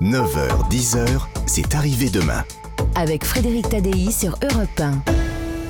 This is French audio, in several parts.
9h, 10h, c'est arrivé demain. Avec Frédéric Tadei sur Europe 1.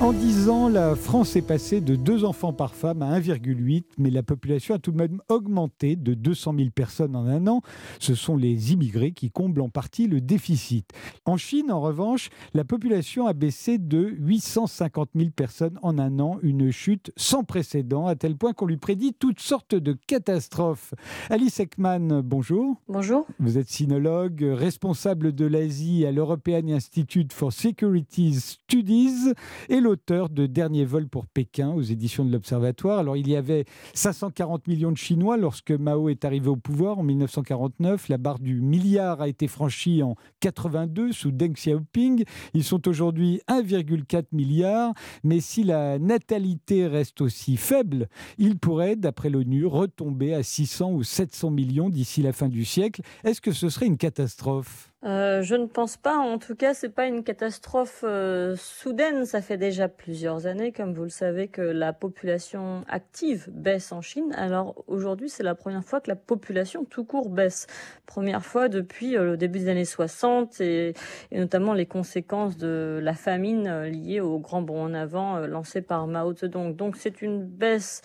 En 10 ans, la France est passée de 2 enfants par femme à 1,8, mais la population a tout de même augmenté de 200 000 personnes en un an. Ce sont les immigrés qui comblent en partie le déficit. En Chine, en revanche, la population a baissé de 850 000 personnes en un an, une chute sans précédent, à tel point qu'on lui prédit toutes sortes de catastrophes. Alice Ekman, bonjour. Bonjour. Vous êtes sinologue, responsable de l'Asie à l'European Institute for Security Studies et l'auteur de Dernier vol pour Pékin aux éditions de l'Observatoire. Alors, il y avait 540 millions de Chinois lorsque Mao est arrivé au pouvoir en 1949. La barre du milliard a été franchie en 82 sous Deng Xiaoping. Ils sont aujourd'hui 1,4 milliard. Mais si la natalité reste aussi faible, il pourrait, d'après l'ONU, retomber à 600 ou 700 millions d'ici la fin du siècle. Est-ce que ce serait une catastrophe? Euh, je ne pense pas. En tout cas, c'est pas une catastrophe euh, soudaine. Ça fait déjà plusieurs années, comme vous le savez, que la population active baisse en Chine. Alors aujourd'hui, c'est la première fois que la population tout court baisse. Première fois depuis euh, le début des années 60 et, et, notamment les conséquences de la famine liée au grand bond en avant lancé par Mao Zedong. Donc c'est une baisse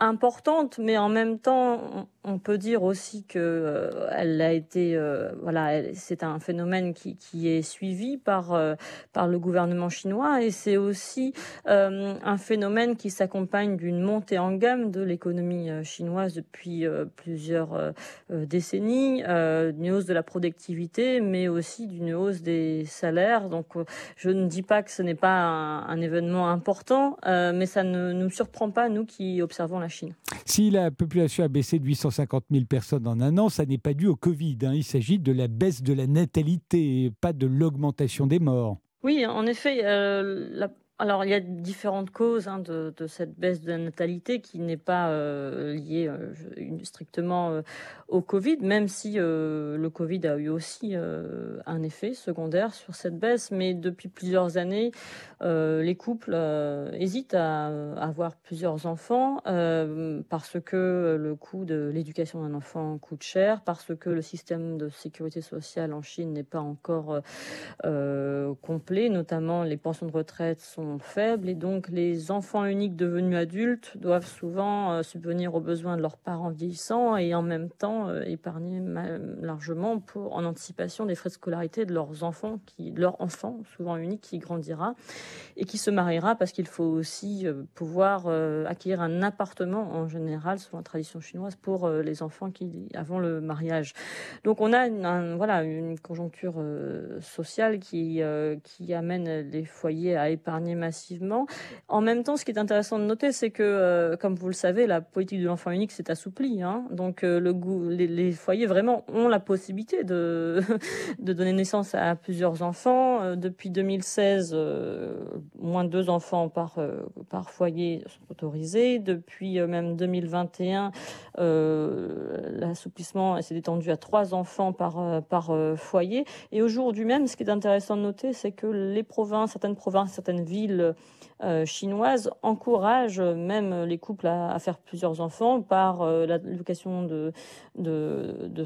importante, mais en même temps, on peut dire aussi que euh, elle a été, euh, voilà, c'est un phénomène qui, est suivi par euh, par le gouvernement chinois et c'est aussi un phénomène qui s'accompagne d'une montée en gamme de l'économie chinoise depuis plusieurs décennies, d'une hausse de la productivité, mais aussi d'une hausse des salaires. Donc, je ne dis pas que ce n'est pas un, un, événement important, mais ça ne nous surprend pas nous qui observons la Chine. Si la population a baissé de 800 150 000 personnes en un an, ça n'est pas dû au Covid. Hein. Il s'agit de la baisse de la natalité, pas de l'augmentation des morts. Oui, en effet, euh, alors, il y a différentes causes hein, de, cette baisse de la natalité qui n'est pas euh, liée euh, strictement euh, au Covid, même si le Covid a eu aussi un effet secondaire sur cette baisse. Mais depuis plusieurs années, les couples hésitent à, à, avoir plusieurs enfants parce que le coût de l'éducation d'un enfant coûte cher, parce que le système de sécurité sociale en Chine n'est pas encore complet, notamment les pensions de retraite sont faibles et donc les enfants uniques devenus adultes doivent souvent euh, subvenir aux besoins de leurs parents vieillissants et en même temps euh, épargner largement pour, en anticipation des frais de scolarité de leurs enfants, qui, leur enfant, souvent unique, qui grandira et qui se mariera parce qu'il faut aussi euh, pouvoir acquérir un appartement en général, selon la tradition chinoise, pour les enfants qui, avant le mariage. Donc on a une, un, voilà, une conjoncture sociale qui, qui amène les foyers à épargner massivement. En même temps, ce qui est intéressant de noter, c'est que, euh, comme vous le savez, la politique de l'enfant unique s'est assouplie. Hein. Donc, euh, les, foyers vraiment ont la possibilité de donner naissance à plusieurs enfants. Euh, depuis 2016, euh, moins de deux enfants par, euh, par foyer sont autorisés. Depuis même 2021, l'assouplissement s'est étendu à trois enfants par, foyer. Et aujourd'hui même, ce qui est intéressant de noter, c'est que les provinces, certaines provinces, certaines villes, ville euh, chinoise encourage même les couples à, faire plusieurs enfants par l'allocation de,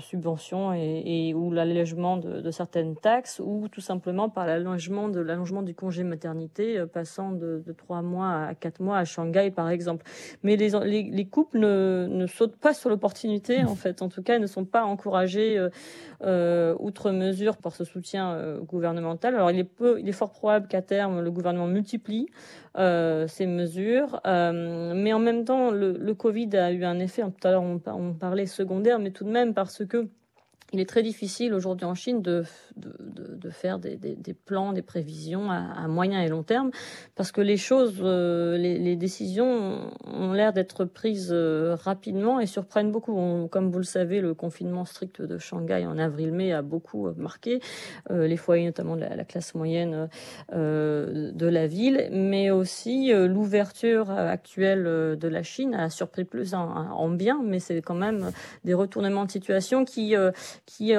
subventions et, ou l'allègement de, certaines taxes ou tout simplement par l'allongement de l'allongement du congé maternité euh, passant de, de 3 mois à 4 mois à Shanghai par exemple. Mais les, les, les couples ne, ne sautent pas sur l'opportunité en fait, en tout cas ne sont pas encouragés euh, euh, outre mesure par ce soutien gouvernemental. Alors il est peu, il est fort probable qu'à terme le gouvernement multiplie ces mesures. Mais en même temps, le, Covid a eu un effet, tout à l'heure on parlait secondaire, mais tout de même parce que il est très difficile aujourd'hui en Chine de, de, de, faire des, des, plans, des prévisions à, moyen et long terme, parce que les choses, euh, les, les, décisions ont l'air d'être prises euh, rapidement et surprennent beaucoup. Comme vous le savez, le confinement strict de Shanghai en avril-mai a beaucoup euh, marqué les foyers, notamment la, la classe moyenne de la ville, mais aussi l'ouverture actuelle de la Chine a surpris plus en bien, mais c'est quand même des retournements de situation qui qui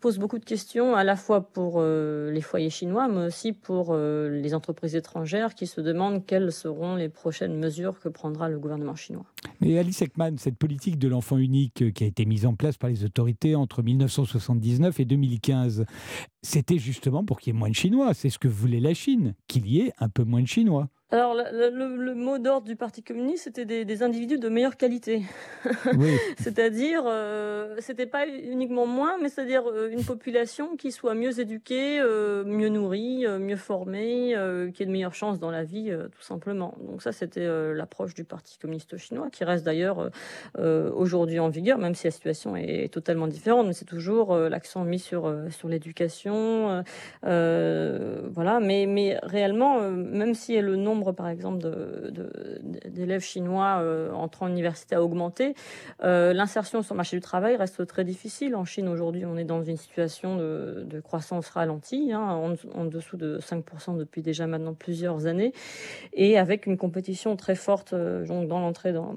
pose beaucoup de questions à la fois pour les foyers chinois, mais aussi pour les entreprises étrangères qui se demandent quelles seront les prochaines mesures que prendra le gouvernement chinois. Mais Alice Ekman, cette politique de l'enfant unique qui a été mise en place par les autorités entre 1979 et 2015, c'était justement pour qu'il y ait moins de Chinois. C'est ce que voulait la Chine, qu'il y ait un peu moins de Chinois. Alors, le, mot d'ordre du Parti communiste, c'était des, individus de meilleure qualité. c'est-à-dire, euh, c'était pas uniquement moins, mais c'est-à-dire euh, une population qui soit mieux éduquée, euh, mieux nourrie, mieux formée, qui ait de meilleures chances dans la vie, tout simplement. Donc ça, c'était l'approche du Parti communiste chinois, qui reste d'ailleurs aujourd'hui en vigueur, même si la situation est, totalement différente. Mais c'est toujours l'accent mis sur sur l'éducation, voilà. Mais mais réellement, même si le nombre par exemple, d'élèves chinois euh, entrant en université a augmenté, euh, l'insertion sur le marché du travail reste très difficile. En Chine, aujourd'hui, on est dans une situation de, croissance ralentie, hein, en, dessous de 5% depuis déjà maintenant plusieurs années, et avec une compétition très forte euh, donc dans l'entrée dans,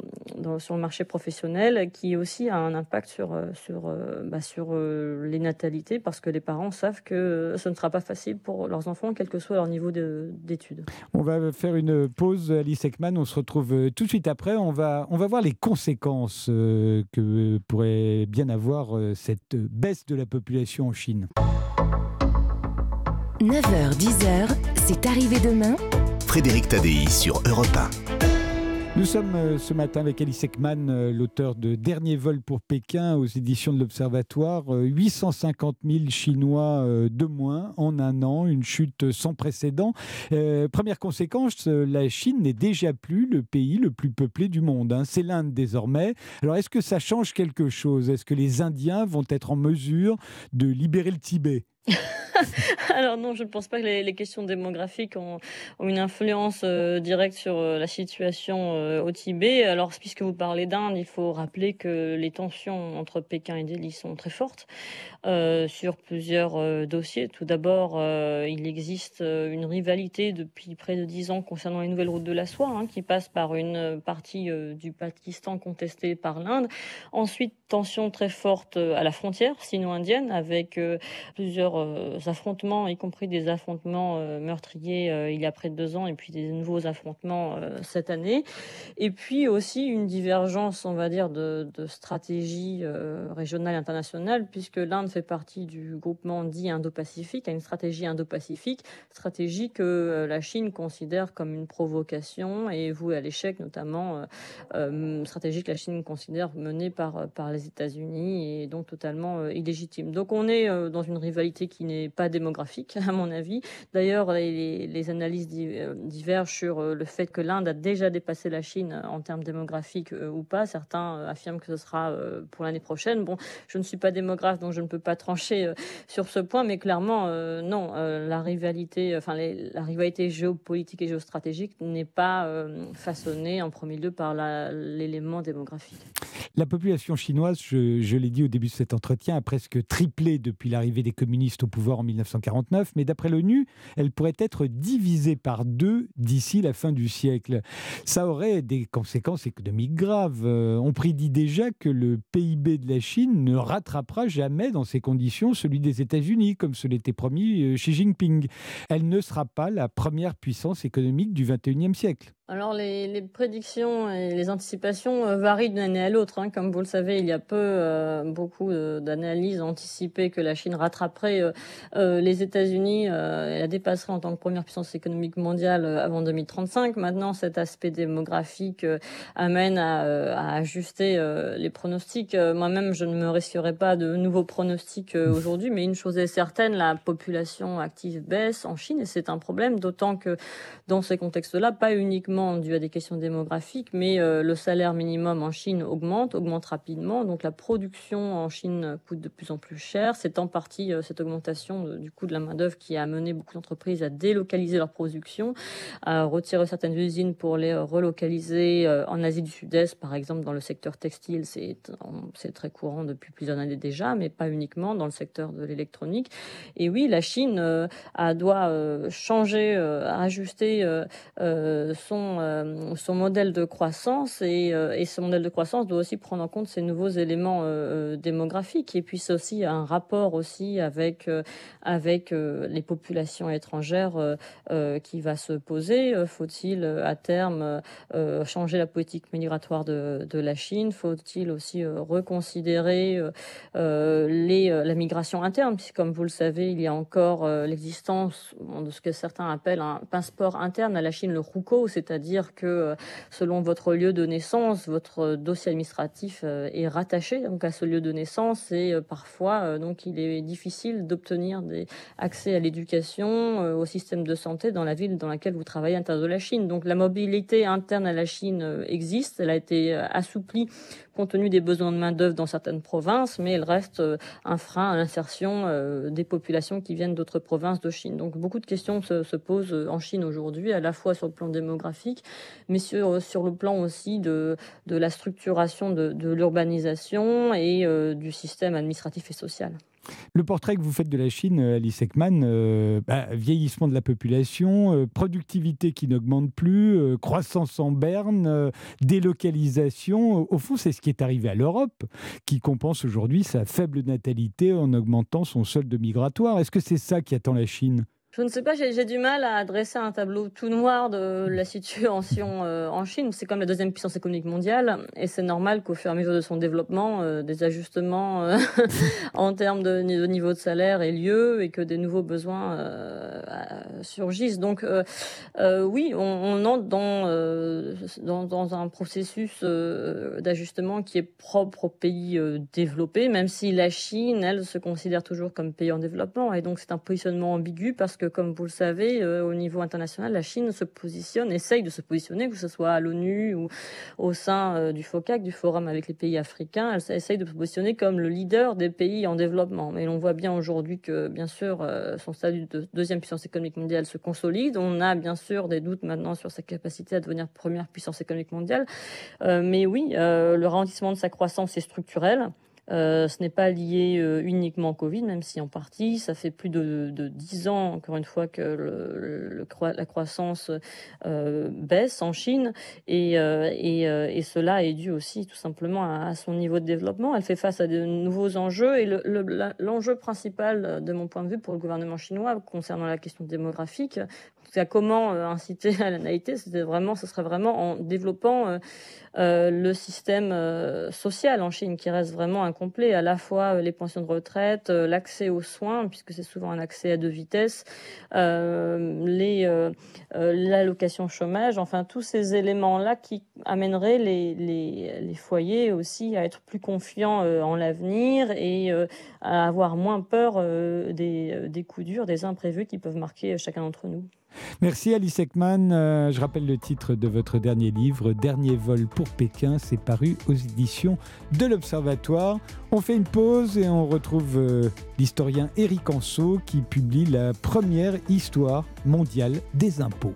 sur le marché professionnel, qui aussi a un impact sur, sur, bah, sur les natalités, parce que les parents savent que ce ne sera pas facile pour leurs enfants, quel que soit leur niveau d'études. On va faire une pause, Alice Ekman. On se retrouve euh, tout de suite après. On va, on va voir les conséquences euh, que pourrait bien avoir euh, cette baisse de la population en Chine. 9h, 10h, c'est arrivé demain. Frédéric Tadei sur Europe 1. Nous sommes euh, ce matin avec Alice Ekman, euh, l'auteur de Dernier vol pour Pékin aux éditions de l'Observatoire. 850 euh, 000 Chinois de moins en un an, une chute sans précédent. première conséquence, la Chine n'est déjà plus le pays le plus peuplé du monde. Hein. C'est l'Inde désormais. Alors est-ce que ça change quelque chose? Est-ce que les Indiens vont être en mesure de libérer le Tibet? Alors non, je ne pense pas que les, questions démographiques ont, une influence euh, directe sur euh, la situation euh, au Tibet. Alors puisque vous parlez d'Inde, il faut rappeler que les tensions entre Pékin et Delhi sont très fortes sur plusieurs dossiers. Tout d'abord, il existe une rivalité depuis près de dix ans concernant les nouvelles routes de la soie, hein, qui passent par une partie du Pakistan contestée par l'Inde. Ensuite, tensions très fortes à la frontière sino-indienne avec plusieurs euh, affrontements, y compris des affrontements euh, meurtriers euh, il y a près de deux ans et puis des nouveaux affrontements cette année. Et puis aussi une divergence, on va dire, de, stratégie régionale et internationale, puisque l'Inde fait partie du groupement dit Indo-Pacifique, a une stratégie Indo-Pacifique, stratégie que la Chine considère comme une provocation et vouée à l'échec, notamment stratégie que la Chine considère menée par, par les États-Unis et donc totalement illégitime. Donc on est dans une rivalité qui n'est pas démographique, à mon avis. D'ailleurs, les, analyses euh, divergent sur euh, le fait que l'Inde a déjà dépassé la Chine en termes démographiques euh, ou pas. Certains affirment que ce sera pour l'année prochaine. Bon, je ne suis pas démographe, donc je ne peux pas trancher sur ce point, mais clairement, non, la rivalité, enfin, la rivalité géopolitique et géostratégique n'est pas façonnée en premier lieu par l'élément démographique. La population chinoise, je l'ai dit au début de cet entretien, a presque triplé depuis l'arrivée des communistes au pouvoir en 1949, mais d'après l'ONU, elle pourrait être divisée par deux d'ici la fin du siècle. Ça aurait des conséquences économiques graves. Euh, on prédit déjà que le PIB de la Chine ne rattrapera jamais dans ces conditions celui des États-Unis, comme ce l'était promis euh, Xi Jinping. Elle ne sera pas la première puissance économique du 21e siècle. Alors les, prédictions et les anticipations euh, varient d'une année à l'autre. Hein. Comme vous le savez, il y a peu beaucoup d'analyses anticipaient que la Chine rattraperait les États-Unis et la dépasserait en tant que première puissance économique mondiale avant 2035. Maintenant, cet aspect démographique amène à, ajuster les pronostics. Moi-même, je ne me risquerai pas de nouveaux pronostics aujourd'hui, mais une chose est certaine, la population active baisse en Chine et c'est un problème, d'autant que dans ces contextes-là, pas uniquement dû à des questions démographiques, mais euh, le salaire minimum en Chine augmente, augmente rapidement. Donc la production en Chine coûte de plus en plus cher. C'est en partie, euh, cette augmentation du coût de la main-d'œuvre qui a amené beaucoup d'entreprises à délocaliser leur production, à retirer certaines usines pour les relocaliser en Asie du Sud-Est, par exemple dans le secteur textile, c'est très courant depuis plusieurs années déjà, mais pas uniquement dans le secteur de l'électronique. Et oui, la Chine a, doit changer, ajuster son, modèle de croissance et, et ce modèle de croissance doit aussi prendre en compte ces nouveaux éléments euh, euh, démographiques et puis c'est aussi un rapport aussi avec euh, avec les populations étrangères qui va se poser. Faut-il à terme changer la politique migratoire de, la Chine? Faut-il aussi reconsidérer la migration interne? Puisque comme vous le savez, il y a encore l'existence de ce que certains appellent un passeport interne à la Chine, le RUCO, c'est-à-dire que selon votre lieu de naissance, votre dossier administratif est rattaché donc à ce lieu de naissance et euh, parfois euh, donc il est difficile d'obtenir des accès à l'éducation, euh, au système de santé dans la ville dans laquelle vous travaillez à l'intérieur de la Chine. Donc la mobilité interne à la Chine existe, elle a été assouplie compte tenu des besoins de main-d'œuvre dans certaines provinces, mais elle reste un frein à l'insertion des populations qui viennent d'autres provinces de Chine. Donc beaucoup de questions se, posent en Chine aujourd'hui, à la fois sur le plan démographique, mais sur, le plan aussi de, la structuration de, l'urbanisation et euh, du système administratif et social. Le portrait que vous faites de la Chine, euh, Alice Ekman, euh, bah, vieillissement de la population, productivité qui n'augmente plus, croissance en berne, délocalisation, au fond c'est ce qui est arrivé à l'Europe, qui compense aujourd'hui sa faible natalité en augmentant son solde migratoire. Est-ce que c'est ça qui attend la Chine? Je ne sais pas, j'ai du mal à dresser un tableau tout noir de la situation euh, en Chine. C'est comme la deuxième puissance économique mondiale, et c'est normal qu'au fur et à mesure de son développement, euh, des ajustements euh, en termes de, niveau de salaire aient lieu et que des nouveaux besoins surgissent. Donc oui, on, entre dans, dans, un processus d'ajustement qui est propre aux pays développés, même si la Chine, elle, se considère toujours comme pays en développement, et donc c'est un positionnement ambigu parce que comme vous le savez, euh, au niveau international, la Chine se positionne, essaye de se positionner, que ce soit à l'ONU ou au sein euh, du FOCAC, du Forum avec les pays africains, elle essaye de se positionner comme le leader des pays en développement. Mais on voit bien aujourd'hui que, bien sûr, euh, son statut de deuxième puissance économique mondiale se consolide. On a bien sûr des doutes maintenant sur sa capacité à devenir première puissance économique mondiale. mais oui, le ralentissement de sa croissance est structurel. Euh, ce n'est pas lié euh, uniquement au Covid, même si en partie, ça fait plus de, dix ans, encore une fois, que la croissance euh, baisse en Chine. Et, et, cela est dû aussi tout simplement à, son niveau de développement. Elle fait face à de nouveaux enjeux. Et l'enjeu principal, de mon point de vue, pour le gouvernement chinois, concernant la question démographique, c'est comment inciter à la naïveté, c'était vraiment, ce serait vraiment en développant le système social en Chine, qui reste vraiment un complet, à la fois euh, les pensions de retraite, euh, l'accès aux soins, puisque c'est souvent un accès à deux vitesses, euh, l'allocation chômage, enfin tous ces éléments-là qui amèneraient les, foyers aussi à être plus confiants en l'avenir et à avoir moins peur des coups durs, des imprévus qui peuvent marquer chacun d'entre nous. Merci Alice Ekman. Euh, je rappelle le titre de votre dernier livre, Dernier vol pour Pékin. C'est paru aux éditions de l'Observatoire. On fait une pause et on retrouve euh, l'historien Éric Anso qui publie la première histoire mondiale des impôts.